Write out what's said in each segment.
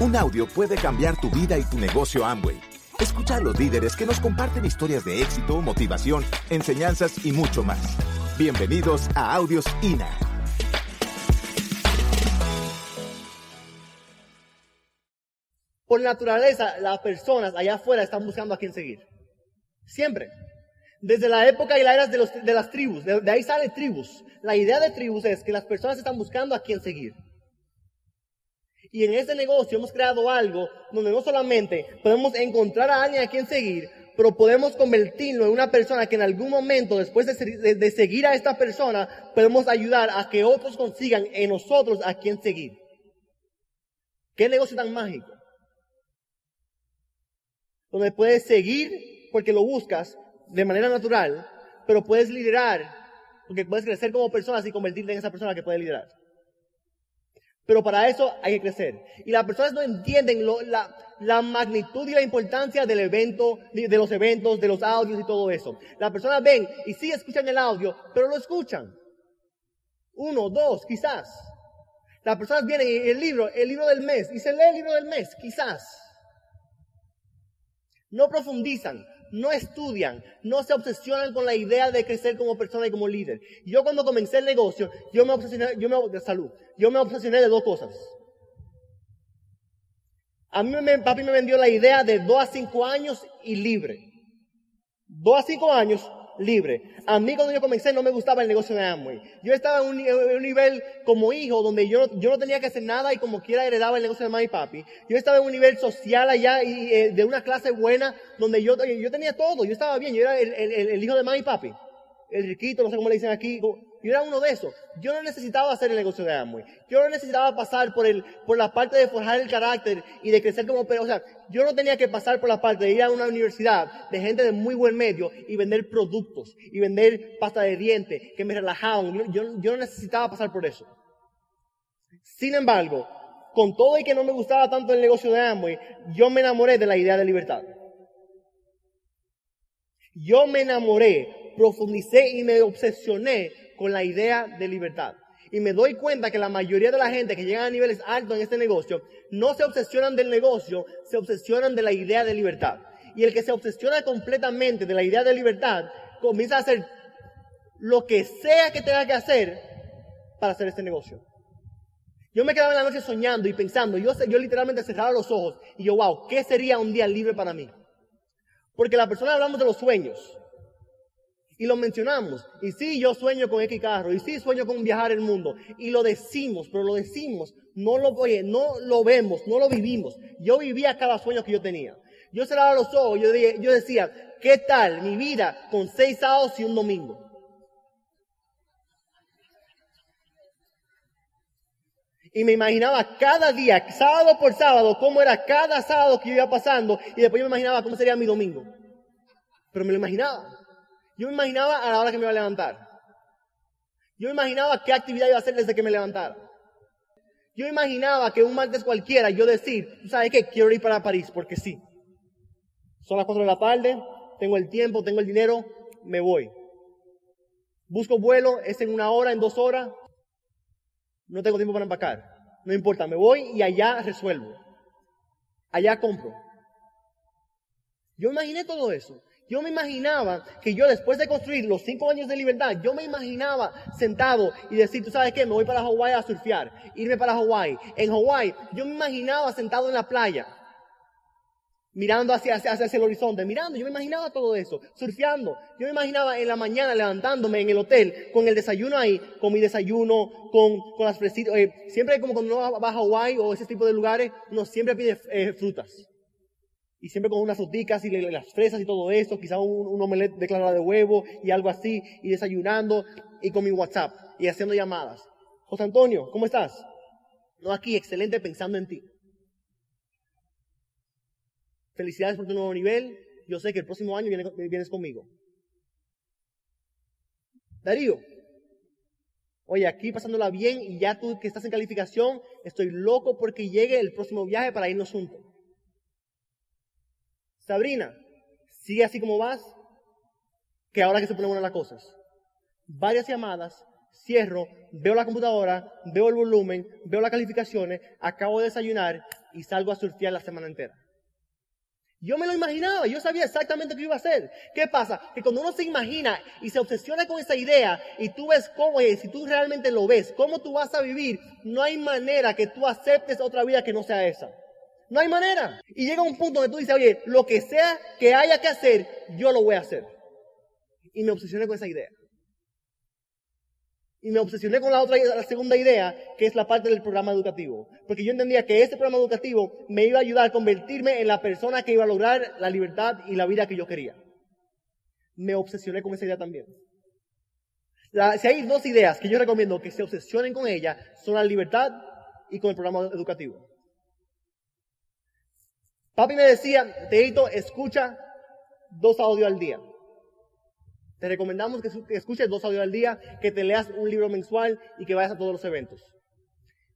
Un audio puede cambiar tu vida y tu negocio Amway. Escucha a los líderes que nos comparten historias de éxito, motivación, enseñanzas y mucho más. Bienvenidos a Audios INA. Por naturaleza, las personas allá afuera están buscando a quién seguir. Siempre. Desde la época y la era de, las tribus, de, de ahí sale tribus. La idea de tribus es que las personas están buscando a quién seguir. Y en este negocio hemos creado algo donde no solamente podemos encontrar a alguien a quien seguir, pero podemos convertirlo en una persona que en algún momento, después de, de- seguir a esta persona, podemos ayudar a que otros consigan en nosotros a quien seguir. ¿Qué negocio tan mágico? Donde puedes seguir porque lo buscas de manera natural, pero puedes liderar porque puedes crecer como persona y convertirte en esa persona que puede liderar. Pero para eso hay que crecer. Y las personas no entienden la, la magnitud y la importancia del evento, de los eventos, de los audios y todo eso. Las personas ven y sí escuchan el audio, pero lo escuchan. Uno, dos, quizás. Las personas vienen y el libro, el libro del mes, y se lee el libro del mes, quizás. No profundizan, no estudian, no se obsesionan con la idea de crecer como persona y como líder. Yo cuando comencé el negocio, yo me obsesioné, yo me, de salud, yo me obsesioné de dos cosas. A mí me, papi me vendió la idea de dos a cinco años y libre. Dos a cinco años libre. A mí cuando yo comencé no me gustaba el negocio de Amway. Yo estaba en un, nivel como hijo donde yo, yo no tenía que hacer nada y como quiera heredaba el negocio de mami y papi. Yo estaba en un nivel social allá y eh, de una clase buena donde yo, yo tenía todo. Yo estaba bien. Yo era el, el- hijo de mami y papi. El riquito, no sé cómo le dicen aquí. Yo era uno de esos. Yo no necesitaba hacer el negocio de Amway. Yo no necesitaba pasar por el, por la parte de forjar el carácter y de crecer como, o sea, yo no tenía que pasar por la parte de ir a una universidad de gente de muy buen medio y vender productos y vender pasta de dientes que me relajaban. Yo, yo no necesitaba pasar por eso. Sin embargo, con todo y que no me gustaba tanto el negocio de Amway, yo me enamoré de la idea de libertad. Yo me enamoré, profundicé y me obsesioné con la idea de libertad. Y me doy cuenta que la mayoría de la gente que llega a niveles altos en este negocio no se obsesionan del negocio, se obsesionan de la idea de libertad. Y el que se obsesiona completamente de la idea de libertad comienza a hacer lo que sea que tenga que hacer para hacer este negocio. Yo me quedaba en la noche soñando y pensando, yo, yo literalmente cerraba los ojos y yo, wow, ¿qué sería un día libre para mí? Porque la persona hablamos de los sueños. Y lo mencionamos. Y sí, yo sueño con X carro. Y sí, sueño con viajar el mundo. Y lo decimos, pero lo decimos. No lo, oye, no lo vemos, no lo vivimos. Yo vivía cada sueño que yo tenía. Yo cerraba los ojos, yo, yo decía, ¿qué tal mi vida con seis sábados y un domingo? Y me imaginaba cada día, sábado por sábado, cómo era cada sábado que yo iba pasando. Y después yo me imaginaba cómo sería mi domingo. Pero me lo imaginaba. Yo me imaginaba a la hora que me iba a levantar. Yo imaginaba qué actividad iba a hacer desde que me levantara. Yo imaginaba que un martes cualquiera yo decir, ¿tú sabes qué? Quiero ir para París porque sí. Son las 4 de la tarde, tengo el tiempo, tengo el dinero, me voy. Busco vuelo, es en una hora, en dos horas. No tengo tiempo para empacar. No importa, me voy y allá resuelvo. Allá compro. Yo imaginé todo eso. Yo me imaginaba que yo después de construir los cinco años de libertad, yo me imaginaba sentado y decir, tú sabes qué, me voy para Hawái a surfear, irme para Hawái. En Hawái, yo me imaginaba sentado en la playa, mirando hacia, hacia, hacia el horizonte, mirando, yo me imaginaba todo eso, surfeando. Yo me imaginaba en la mañana levantándome en el hotel con el desayuno ahí, con mi desayuno, con, con las fresitas. eh, siempre como cuando uno va a Hawái o ese tipo de lugares, uno siempre pide eh, frutas. Y siempre con unas fruticas y las fresas y todo eso, quizá un, un omelette de clara de huevo y algo así, y desayunando y con mi WhatsApp y haciendo llamadas. José Antonio, ¿cómo estás? No, aquí, excelente pensando en ti. Felicidades por tu nuevo nivel. Yo sé que el próximo año viene- vienes conmigo. Darío, oye, aquí pasándola bien y ya tú que estás en calificación, estoy loco porque llegue el próximo viaje para irnos juntos. Sabrina, sigue así como vas, que ahora que se ponen buenas las cosas. Varias llamadas, cierro, veo la computadora, veo el volumen, veo las calificaciones, acabo de desayunar y salgo a surfear la semana entera. Yo me lo imaginaba, yo sabía exactamente qué iba a hacer. ¿Qué pasa? Que cuando uno se imagina y se obsesiona con esa idea y tú ves cómo es, si tú realmente lo ves, cómo tú vas a vivir, no hay manera que tú aceptes otra vida que no sea esa. No hay manera. Y llega un punto donde tú dices, oye, lo que sea que haya que hacer, yo lo voy a hacer. Y me obsesioné con esa idea. Y me obsesioné con la otra, la segunda idea, que es la parte del programa educativo. Porque yo entendía que este programa educativo me iba a ayudar a convertirme en la persona que iba a lograr la libertad y la vida que yo quería. Me obsesioné con esa idea también. si hay dos ideas que yo recomiendo que se obsesionen con ella, son la libertad y con el programa educativo. Papi me decía, Teito, escucha dos audios al día. Te recomendamos que, escuches dos audios al día, que te leas un libro mensual y que vayas a todos los eventos.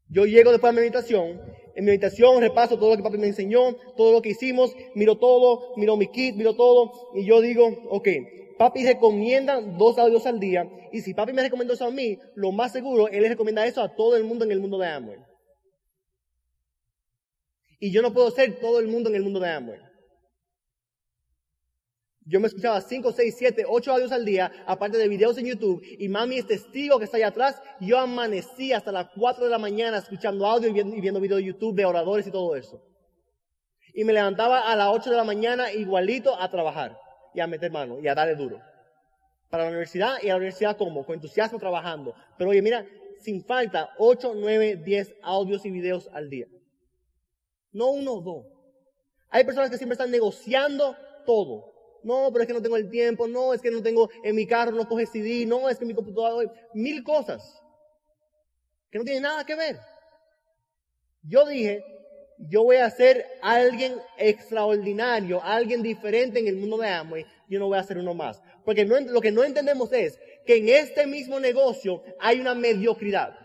Yo llego después de mi meditación, en mi meditación repaso todo lo que papi me enseñó, todo lo que hicimos, miro todo, miro mi kit, miro todo, y yo digo, ok, papi recomienda dos audios al día, y si papi me recomendó eso a mí, lo más seguro, él le recomienda eso a todo el mundo en el mundo de Amway. Y yo no puedo ser todo el mundo en el mundo de Amway. Yo me escuchaba 5, 6, 7, 8 audios al día, aparte de videos en YouTube, y mami es testigo que está allá atrás. Yo amanecí hasta las 4 de la mañana escuchando audio y viendo, videos de YouTube de oradores y todo eso. Y me levantaba a las 8 de la mañana igualito a trabajar y a meter mano y a darle duro. Para la universidad y a la universidad como, con entusiasmo trabajando. Pero oye, mira, sin falta, 8, 9, 10 audios y videos al día. No uno o dos. Hay personas que siempre están negociando todo. No, pero es que no tengo el tiempo. No, es que no tengo en mi carro, no coge CD. No, es que mi computadora. Mil cosas que no tienen nada que ver. Yo dije, yo voy a ser alguien extraordinario, alguien diferente en el mundo de Amway. Yo no voy a ser uno más. Porque lo que no entendemos es que en este mismo negocio hay una mediocridad.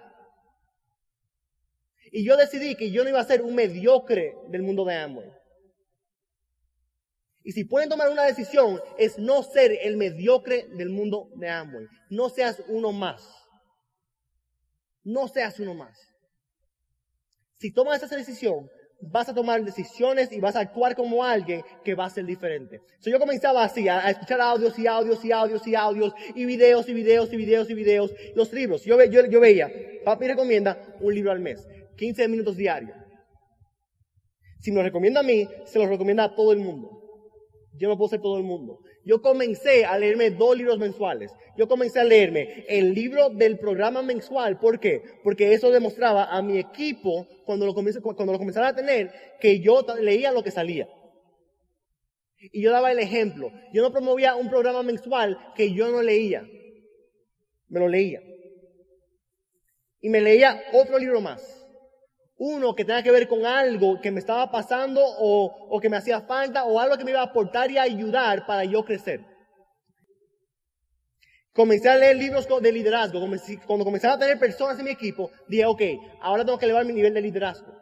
Y yo decidí que yo no iba a ser un mediocre del mundo de Amway. Y si pueden tomar una decisión, es no ser el mediocre del mundo de Amway. No seas uno más. No seas uno más. Si tomas esa decisión, vas a tomar decisiones y vas a actuar como alguien que va a ser diferente. So, yo comenzaba así, a, escuchar audios y audios y audios y audios, y videos y videos y videos y videos. Los libros, yo, yo, yo veía, papi recomienda un libro al mes, 15 minutos diarios. Si me lo recomienda a mí, se lo recomienda a todo el mundo. Yo no puedo ser todo el mundo. Yo comencé a leerme dos libros mensuales. Yo comencé a leerme el libro del programa mensual. ¿Por qué? Porque eso demostraba a mi equipo, cuando lo, comencé, cuando lo comenzaron a tener, que yo leía lo que salía. Y yo daba el ejemplo. Yo no promovía un programa mensual que yo no leía. Me lo leía. Y me leía otro libro más. Uno que tenga que ver con algo que me estaba pasando o, que me hacía falta o algo que me iba a aportar y ayudar para yo crecer. Comencé a leer libros de liderazgo. Cuando comencé a tener personas en mi equipo, dije, ok, ahora tengo que elevar mi nivel de liderazgo.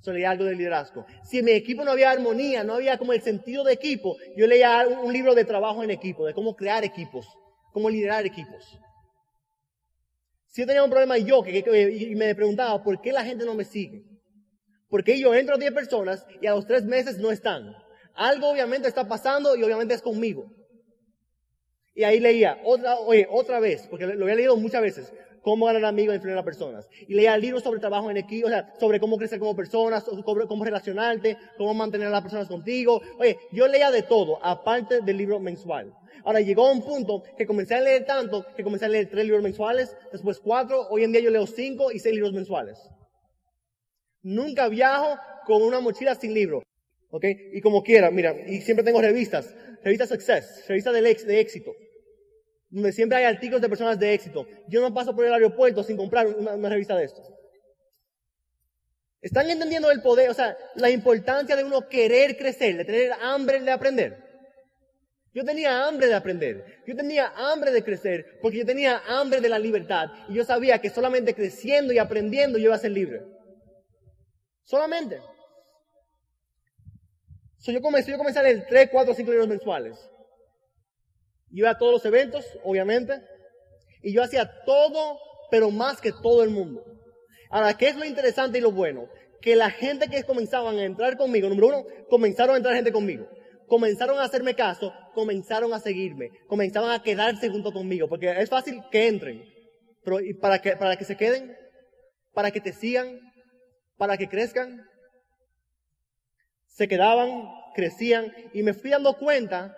So, leía algo de liderazgo. Si en mi equipo no había armonía, no había como el sentido de equipo, yo leía un libro de trabajo en equipo, de cómo crear equipos, cómo liderar equipos. Si yo tenía un problema yo que, y me preguntaba, ¿por qué la gente no me sigue? Porque yo entro a 10 personas y a los 3 meses no están. Algo obviamente está pasando y obviamente es conmigo. Y ahí leía, otra, otra vez, porque lo había leído muchas veces, cómo ganar amigos e influir a personas. Y leía libros sobre trabajo en equipo, o sea, sobre cómo crecer como personas, cómo relacionarte, cómo mantener a las personas contigo. Oye, yo leía de todo, aparte del libro mensual. Ahora llegó a un punto que comencé a leer tanto que comencé a leer tres libros mensuales, después cuatro, hoy en día yo leo cinco y seis libros mensuales. Nunca viajo con una mochila sin libro. ¿Ok? Y como quiera, mira, y siempre tengo revistas, revistas Success, revistas de, éxito, donde siempre hay artículos de personas de éxito. Yo no paso por el aeropuerto sin comprar una, revista de estos. ¿Están entendiendo el poder, o sea, la importancia de uno querer crecer, de tener hambre de aprender? Yo tenía hambre de aprender, yo tenía hambre de crecer, porque yo tenía hambre de la libertad y yo sabía que solamente creciendo y aprendiendo yo iba a ser libre. Solamente. yo, comencé, yo comencé a leer 3, 4, 5 libros mensuales. Iba a todos los eventos, obviamente, Y yo hacía todo, pero más que todo el mundo. Ahora, ¿qué es lo interesante y lo bueno? Que la gente que comenzaban a entrar conmigo, número uno, comenzaron a entrar gente conmigo. Comenzaron a hacerme caso, comenzaron a seguirme, comenzaron a quedarse junto conmigo, porque es fácil que entren, pero ¿y para que, para que se queden? ¿Para que te sigan? ¿Para que crezcan? Se quedaban, crecían, y me fui dando cuenta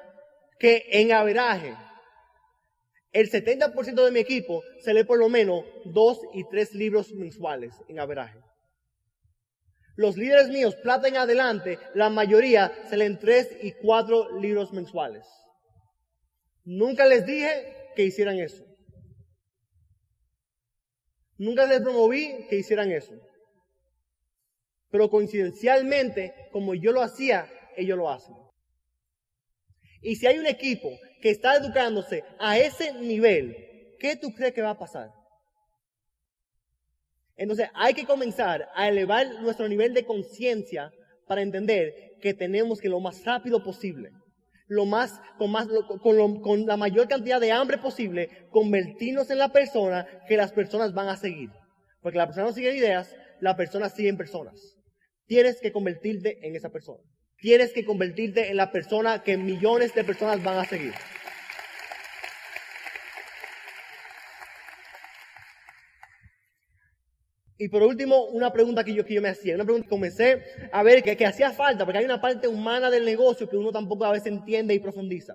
que en averaje, el 70% de mi equipo se lee por lo menos dos y tres libros mensuales en averaje. Los líderes míos, plata en adelante, la mayoría se leen tres y cuatro libros mensuales. Nunca les dije que hicieran eso. Nunca les promoví que hicieran eso. Pero coincidencialmente, como yo lo hacía, ellos lo hacen. Y si hay un equipo que está educándose a ese nivel, ¿qué tú crees que va a pasar? Entonces hay que comenzar a elevar nuestro nivel de conciencia para entender que tenemos que lo más rápido posible, lo más, con, más, con, la mayor cantidad de hambre posible, convertirnos en la persona que las personas van a seguir. Porque la persona no sigue ideas, la persona sigue en personas. Tienes que convertirte en esa persona. Tienes que convertirte en la persona que millones de personas van a seguir. Y por último, una pregunta que yo, que yo me hacía, una pregunta que comencé a ver que, hacía falta, porque hay una parte humana del negocio que uno tampoco a veces entiende y profundiza.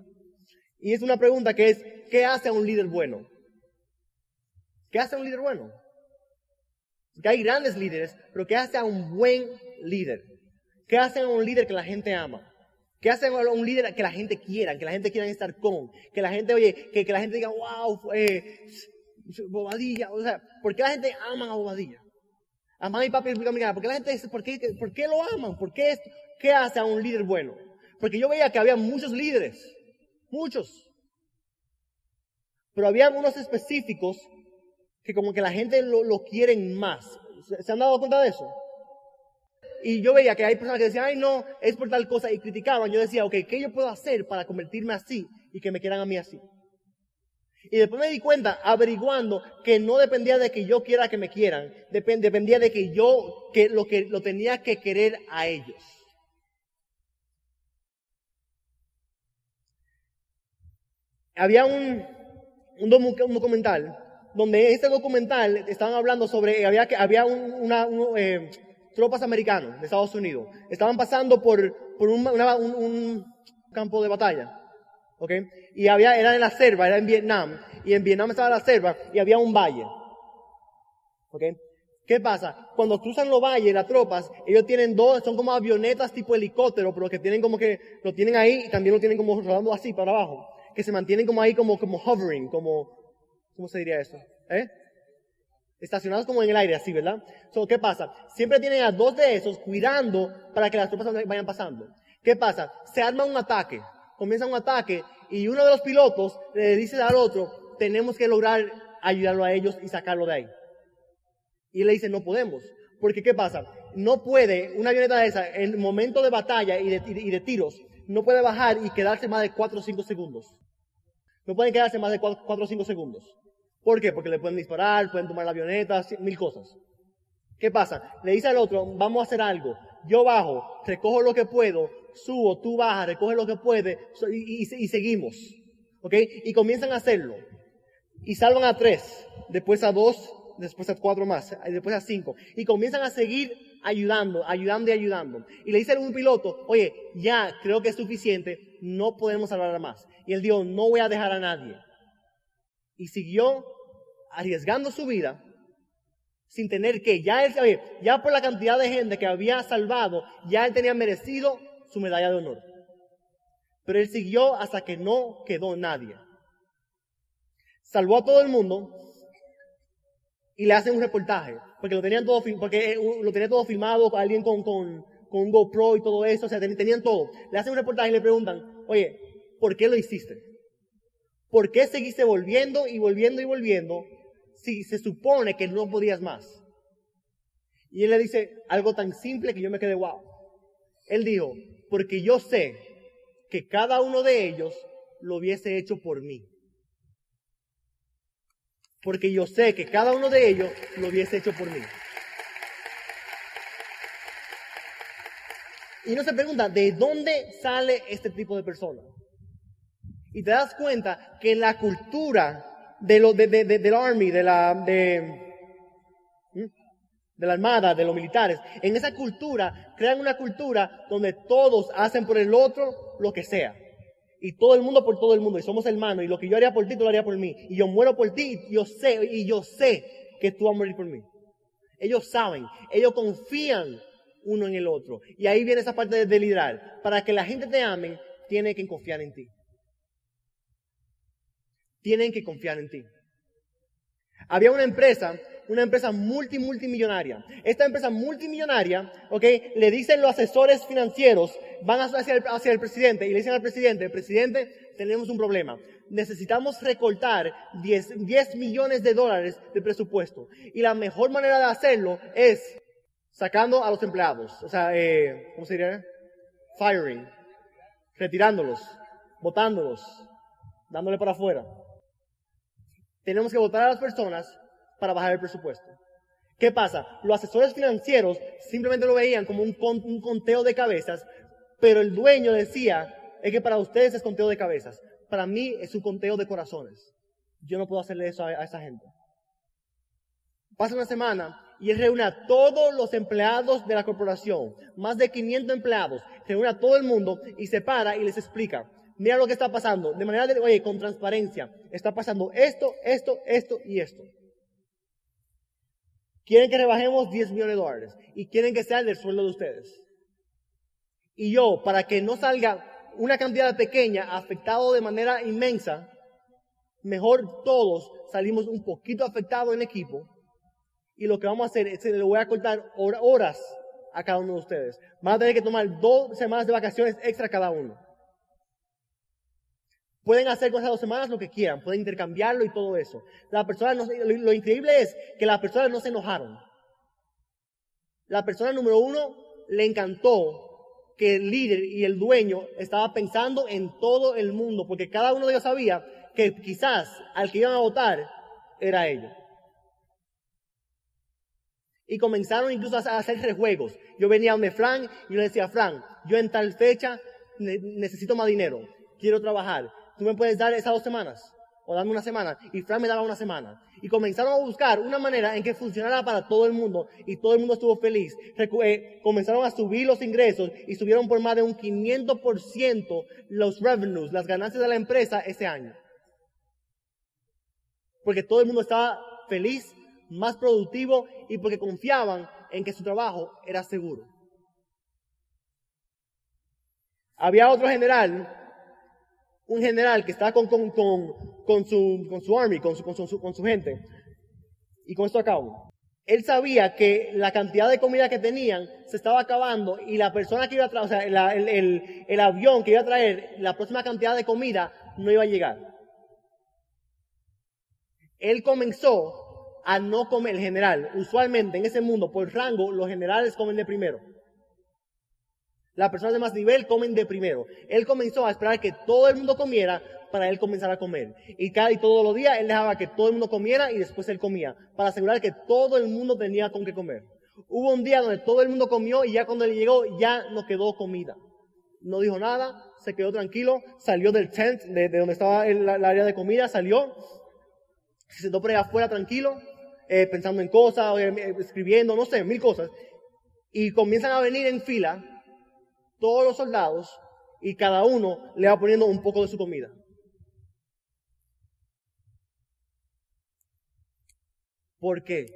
Y es una pregunta que es, ¿qué hace a un líder bueno? ¿Qué hace a un líder bueno? Porque hay grandes líderes, pero ¿qué hace a un buen líder? ¿Qué hace a un líder que la gente ama? ¿Qué hace a un líder que la gente quiera, que la gente quiera estar con? Que la gente, oye, que, la gente diga, wow, eh, Bobadilla. O sea, ¿por qué la gente ama a Bobadilla? A mamá y papi República ¿Por qué la gente dice, ¿por qué, por qué lo aman? ¿Por qué, qué hace a un líder bueno? Porque yo veía que había muchos líderes. Muchos. Pero había unos específicos que como que la gente lo, lo quieren más. ¿Se han dado cuenta de eso? Y yo veía que hay personas que decían, ay no, es por tal cosa, y criticaban. Yo decía, ok, ¿qué yo puedo hacer para convertirme así y que me quieran a mí así? Y después me di cuenta, averiguando, que no dependía de que yo quiera que me quieran, dependía de que yo que lo, que lo tenía que querer a ellos. Había un, un, documental donde en ese documental estaban hablando sobre, había, había una, eh, tropas americanos de Estados Unidos. Estaban pasando por, por un, campo de batalla. ¿ok? Y había, era en la selva, era en Vietnam, y en Vietnam estaba la selva, y había un valle, ¿ok? ¿Qué pasa? Cuando cruzan los valles, las tropas, ellos tienen dos, son como avionetas tipo helicóptero, pero que tienen como que, lo tienen ahí y también lo tienen como rodando así para abajo, que se mantienen como ahí como, como hovering, como, ¿cómo se diría eso? ¿Eh? Estacionados como en el aire, así, ¿verdad? So, ¿Qué pasa? Siempre tienen a dos de esos cuidando para que las tropas vayan pasando. ¿Qué pasa? Se arma un ataque comienza un ataque y uno de los pilotos le dice al otro, tenemos que lograr ayudarlo a ellos y sacarlo de ahí. Y le dice, no podemos. Porque ¿qué pasa? No puede, una avioneta de esa, en momento de batalla y de, y de tiros, no puede bajar y quedarse más de 4 o 5 segundos. No pueden quedarse más de 4 o 5 segundos. ¿Por qué? Porque le pueden disparar, pueden tomar la avioneta, mil cosas. ¿Qué pasa? Le dice al otro, vamos a hacer algo. Yo bajo, recojo lo que puedo, subo, tú bajas, recoge lo que puede y, seguimos. ¿Ok? Y comienzan a hacerlo. Y salvan a tres, después a dos, después a cuatro más, después a cinco. Y comienzan a seguir ayudando, ayudando y ayudando. Y le dice a un piloto, oye, ya creo que es suficiente, no podemos salvar a más. Y él dijo, no voy a dejar a nadie. Y siguió arriesgando su vida sin tener que, ya él, ya por la cantidad de gente que había salvado, ya él tenía merecido su medalla de honor. Pero él siguió hasta que no quedó nadie. Salvó a todo el mundo y le hacen un reportaje, porque lo tenían todo, porque eh, lo tenía todo filmado, alguien con, con, con un GoPro y todo eso, o sea, tenían todo. Le hacen un reportaje y le preguntan, oye, ¿por qué lo hiciste? ¿Por qué seguiste volviendo y volviendo y volviendo si se supone que no podías más? Y él le dice algo tan simple que yo me quedé wow. Él dijo, porque yo sé que cada uno de ellos lo hubiese hecho por mí. Porque yo sé que cada uno de ellos lo hubiese hecho por mí. Y uno se pregunta, ¿de dónde sale este tipo de persona? Y te das cuenta que en la cultura de lo, de, de, del army, de la, de, de la armada, de los militares, en esa cultura crean una cultura donde todos hacen por el otro lo que sea. Y todo el mundo por todo el mundo, y somos hermanos, y lo que yo haría por ti, tú lo harías por mí. Y yo muero por ti, y yo sé, y yo sé que tú vas a morir por mí. Ellos saben, ellos confían uno en el otro. Y ahí viene esa parte de liderar. Para que la gente te ame, tiene que confiar en ti. Tienen que confiar en ti. Había una empresa, una empresa multi, multimillonaria. Esta empresa multimillonaria, ok, le dicen los asesores financieros, van hacia el, hacia el presidente y le dicen al presidente, presidente, tenemos un problema. Necesitamos recortar 10, 10 millones de dólares de presupuesto. Y la mejor manera de hacerlo es sacando a los empleados, o sea, eh, ¿cómo se diría? Firing, retirándolos, botándolos, dándole para afuera. Tenemos que votar a las personas para bajar el presupuesto. ¿Qué pasa? Los asesores financieros simplemente lo veían como un, conteo de cabezas, pero el dueño decía, es que para ustedes es conteo de cabezas, para mí es un conteo de corazones. Yo no puedo hacerle eso a, a esa gente. Pasa una semana y él reúne a todos los empleados de la corporación, más de 500 empleados, reúne a todo el mundo y se para y les explica, mira lo que está pasando, de manera de, oye, con transparencia, está pasando esto, esto, esto y esto. Quieren que rebajemos 10 millones de dólares y quieren que sea del sueldo de ustedes. Y yo, para que no salga una cantidad pequeña afectado de manera inmensa, mejor todos salimos un poquito afectados en equipo y lo que vamos a hacer es que le voy a cortar horas a cada uno de ustedes. Van a tener que tomar dos semanas de vacaciones extra cada uno. Pueden hacer con esas dos semanas lo que quieran, pueden intercambiarlo y todo eso. La persona no, lo, lo increíble es que las personas no se enojaron. La persona número uno le encantó que el líder y el dueño estaba pensando en todo el mundo, porque cada uno de ellos sabía que quizás al que iban a votar era ellos. Y comenzaron incluso a hacer rejuegos. Yo venía donde Frank y yo le decía, Frank, yo en tal fecha necesito más dinero, quiero trabajar. ¿Tú me puedes dar esas dos semanas? O darme una semana. Y Frank me daba una semana. Y comenzaron a buscar una manera en que funcionara para todo el mundo. Y todo el mundo estuvo feliz. Eh, comenzaron a subir los ingresos y subieron por más de un 500% los revenues, las ganancias de la empresa ese año. Porque todo el mundo estaba feliz más productivo y porque confiaban en que su trabajo era seguro. Había otro general, un general que estaba con, su, con su army, con su, gente. Y con esto acabo. Él sabía que la cantidad de comida que tenían se estaba acabando y la persona que iba a traer, o sea, el avión que iba a traer la próxima cantidad de comida no iba a llegar. Él comenzó a no comer el general. Usualmente en ese mundo, por rango, los generales comen de primero. Las personas de más nivel comen de primero. Él comenzó a esperar que todo el mundo comiera para él comenzar a comer. Y cada y todos los días él dejaba que todo el mundo comiera y después él comía, para asegurar que todo el mundo tenía con qué comer. Hubo un día donde todo el mundo comió y ya cuando él llegó ya no quedó comida. No dijo nada, se quedó tranquilo, salió del tent de, donde estaba el, área de comida, salió, se sentó por allá afuera tranquilo, eh, pensando en cosas, escribiendo, no sé, mil cosas. Y comienzan a venir en fila todos los soldados y cada uno le va poniendo un poco de su comida. ¿Por qué?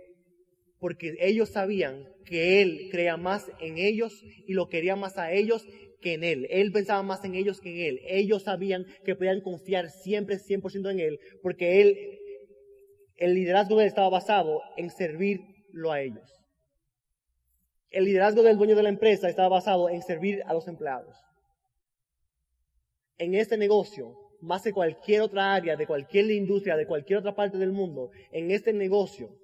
Porque ellos sabían que Él creía más en ellos y lo quería más a ellos que en Él. Él pensaba más en ellos que en Él. Ellos sabían que podían confiar siempre 100% en Él porque Él el liderazgo de él estaba basado en servirlo a ellos. El liderazgo del dueño de la empresa estaba basado en servir a los empleados. En este negocio, más que cualquier otra área, de cualquier industria, de cualquier otra parte del mundo, en este negocio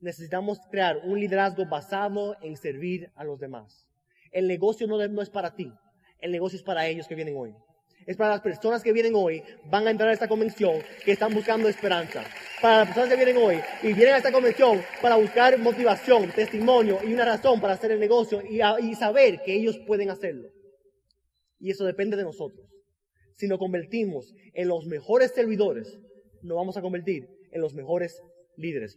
necesitamos crear un liderazgo basado en servir a los demás. El negocio no, no es para ti, el negocio es para ellos que vienen hoy. Es para las personas que vienen hoy, van a entrar a esta convención que están buscando esperanza. Para las personas que vienen hoy y vienen a esta convención para buscar motivación, testimonio y una razón para hacer el negocio y, y saber que ellos pueden hacerlo. Y eso depende de nosotros. Si nos convertimos en los mejores servidores, nos vamos a convertir en los mejores líderes.